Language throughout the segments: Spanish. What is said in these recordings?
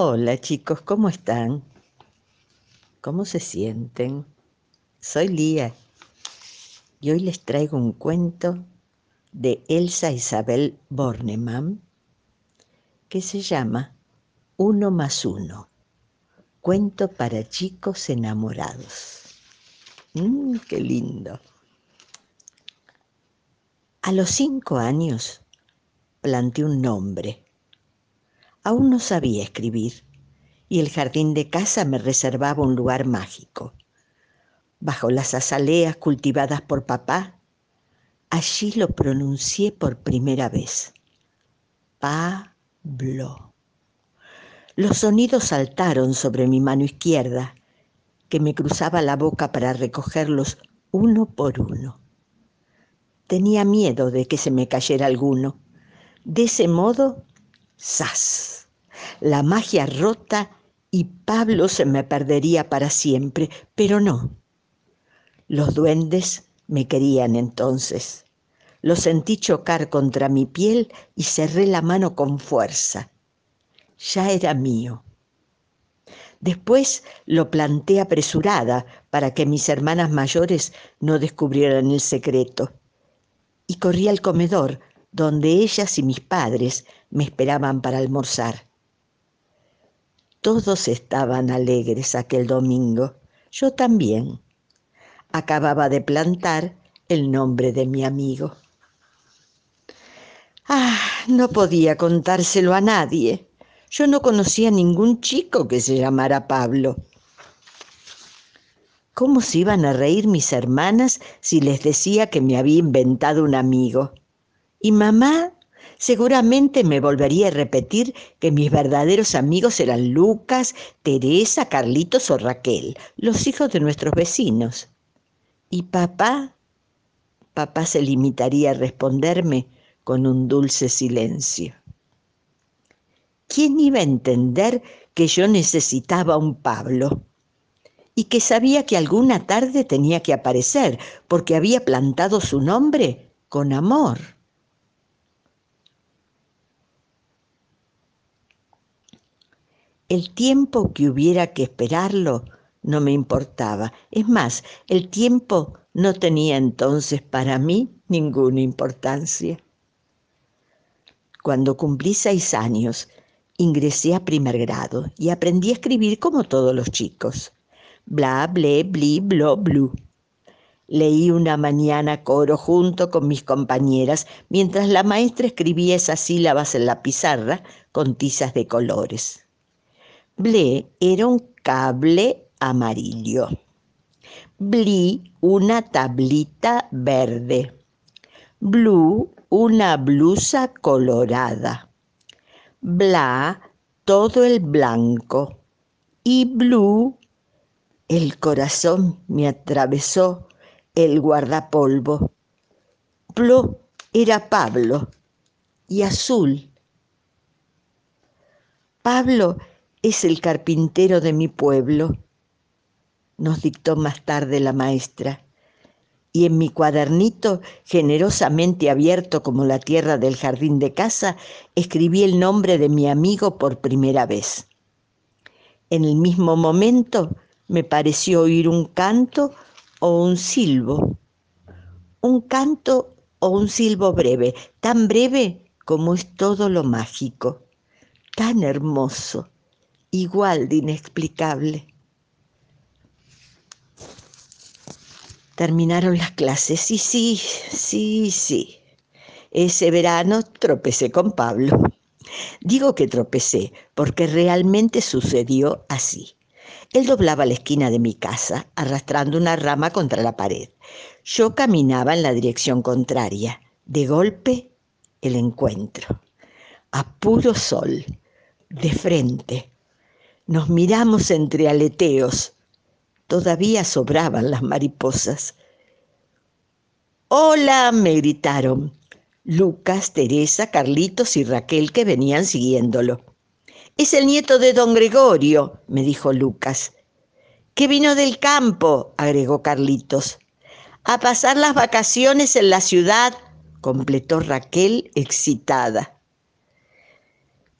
Hola chicos, ¿cómo están? ¿Cómo se sienten? Soy Lía y hoy les traigo un cuento de Elsa Isabel Bornemann que se llama Uno más uno, cuento para chicos enamorados. Mmm, ¡Qué lindo! A los cinco años planté un nombre. Aún no sabía escribir y el jardín de casa me reservaba un lugar mágico. Bajo las azaleas cultivadas por papá, allí lo pronuncié por primera vez. Pablo. Los sonidos saltaron sobre mi mano izquierda, que me cruzaba la boca para recogerlos uno por uno. Tenía miedo de que se me cayera alguno. De ese modo, ¡zas! La magia rota y Pablo se me perdería para siempre, pero no. Los duendes me querían entonces. Lo sentí chocar contra mi piel y cerré la mano con fuerza. Ya era mío. Después lo planté apresurada para que mis hermanas mayores no descubrieran el secreto. Y corrí al comedor, donde ellas y mis padres me esperaban para almorzar. Todos estaban alegres aquel domingo, yo también. Acababa de plantar el nombre de mi amigo. Ah, no podía contárselo a nadie. Yo no conocía ningún chico que se llamara Pablo. ¿Cómo se iban a reír mis hermanas si les decía que me había inventado un amigo? Y mamá seguramente me volvería a repetir que mis verdaderos amigos eran Lucas, Teresa, Carlitos o Raquel, los hijos de nuestros vecinos. ¿Y papá? Papá se limitaría a responderme con un dulce silencio. ¿Quién iba a entender que yo necesitaba un Pablo? Y que sabía que alguna tarde tenía que aparecer porque había plantado su nombre con amor. El tiempo que hubiera que esperarlo no me importaba. Es más, el tiempo no tenía entonces para mí ninguna importancia. Cuando cumplí seis años, ingresé a primer grado y aprendí a escribir como todos los chicos. Bla, ble, bli, blo, blu. Leí una mañana coro junto con mis compañeras mientras la maestra escribía esas sílabas en la pizarra con tizas de colores. Ble era un cable amarillo. Bli, una tablita verde. Blue, una blusa colorada. Bla, todo el blanco. Y blue, el corazón me atravesó el guardapolvo. Plo era Pablo y azul. Pablo es el carpintero de mi pueblo, nos dictó más tarde la maestra. Y en mi cuadernito, generosamente abierto como la tierra del jardín de casa, escribí el nombre de mi amigo por primera vez. En el mismo momento me pareció oír un canto o un silbo. Un canto o un silbo breve, tan breve como es todo lo mágico, tan hermoso igual de inexplicable. Terminaron las clases y sí, sí, sí. Ese verano tropecé con Pablo. Digo que tropecé porque realmente sucedió así. Él doblaba la esquina de mi casa, arrastrando una rama contra la pared. Yo caminaba en la dirección contraria. De golpe, el encuentro. A puro sol, de frente, nos miramos entre aleteos. Todavía sobraban las mariposas. Hola, me gritaron. Lucas, Teresa, Carlitos y Raquel que venían siguiéndolo. Es el nieto de don Gregorio, me dijo Lucas. Que vino del campo, agregó Carlitos. A pasar las vacaciones en la ciudad, completó Raquel excitada.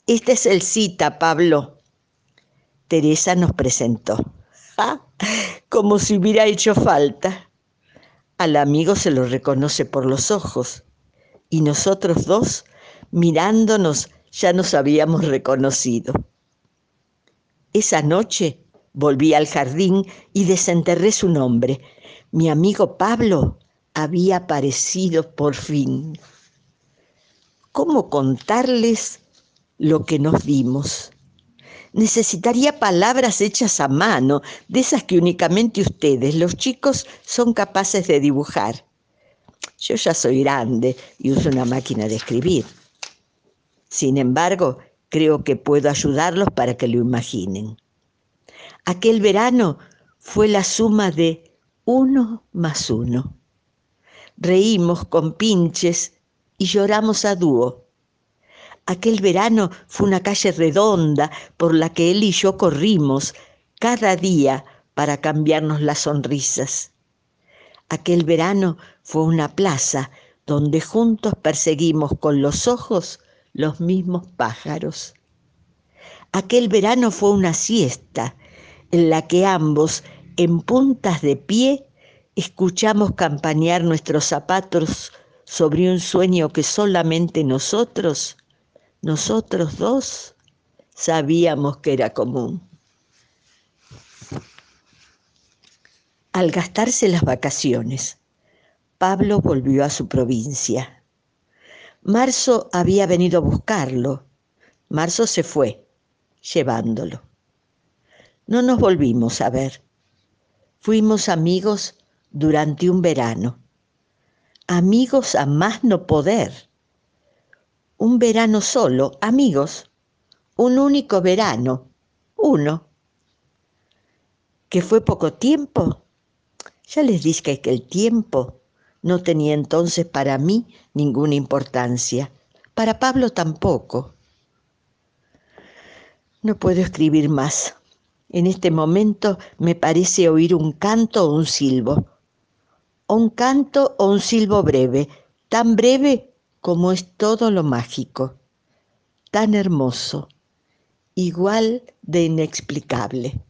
Este es el cita, Pablo, Teresa nos presentó. ¡Ah! Como si hubiera hecho falta. Al amigo se lo reconoce por los ojos y nosotros dos, mirándonos, ya nos habíamos reconocido. Esa noche volví al jardín y desenterré su nombre. Mi amigo Pablo había aparecido por fin. ¿Cómo contarles lo que nos dimos? Necesitaría palabras hechas a mano, de esas que únicamente ustedes, los chicos, son capaces de dibujar. Yo ya soy grande y uso una máquina de escribir. Sin embargo, creo que puedo ayudarlos para que lo imaginen. Aquel verano fue la suma de uno más uno. Reímos con pinches y lloramos a dúo. Aquel verano fue una calle redonda por la que él y yo corrimos cada día para cambiarnos las sonrisas. Aquel verano fue una plaza donde juntos perseguimos con los ojos los mismos pájaros. Aquel verano fue una siesta en la que ambos, en puntas de pie, escuchamos campanear nuestros zapatos sobre un sueño que solamente nosotros nosotros dos sabíamos que era común. Al gastarse las vacaciones, Pablo volvió a su provincia. Marzo había venido a buscarlo. Marzo se fue, llevándolo. No nos volvimos a ver. Fuimos amigos durante un verano. Amigos a más no poder un verano solo, amigos, un único verano, uno. ¿Que fue poco tiempo? Ya les dije que el tiempo no tenía entonces para mí ninguna importancia, para Pablo tampoco. No puedo escribir más. En este momento me parece oír un canto o un silbo. un canto o un silbo breve, tan breve como es todo lo mágico, tan hermoso, igual de inexplicable.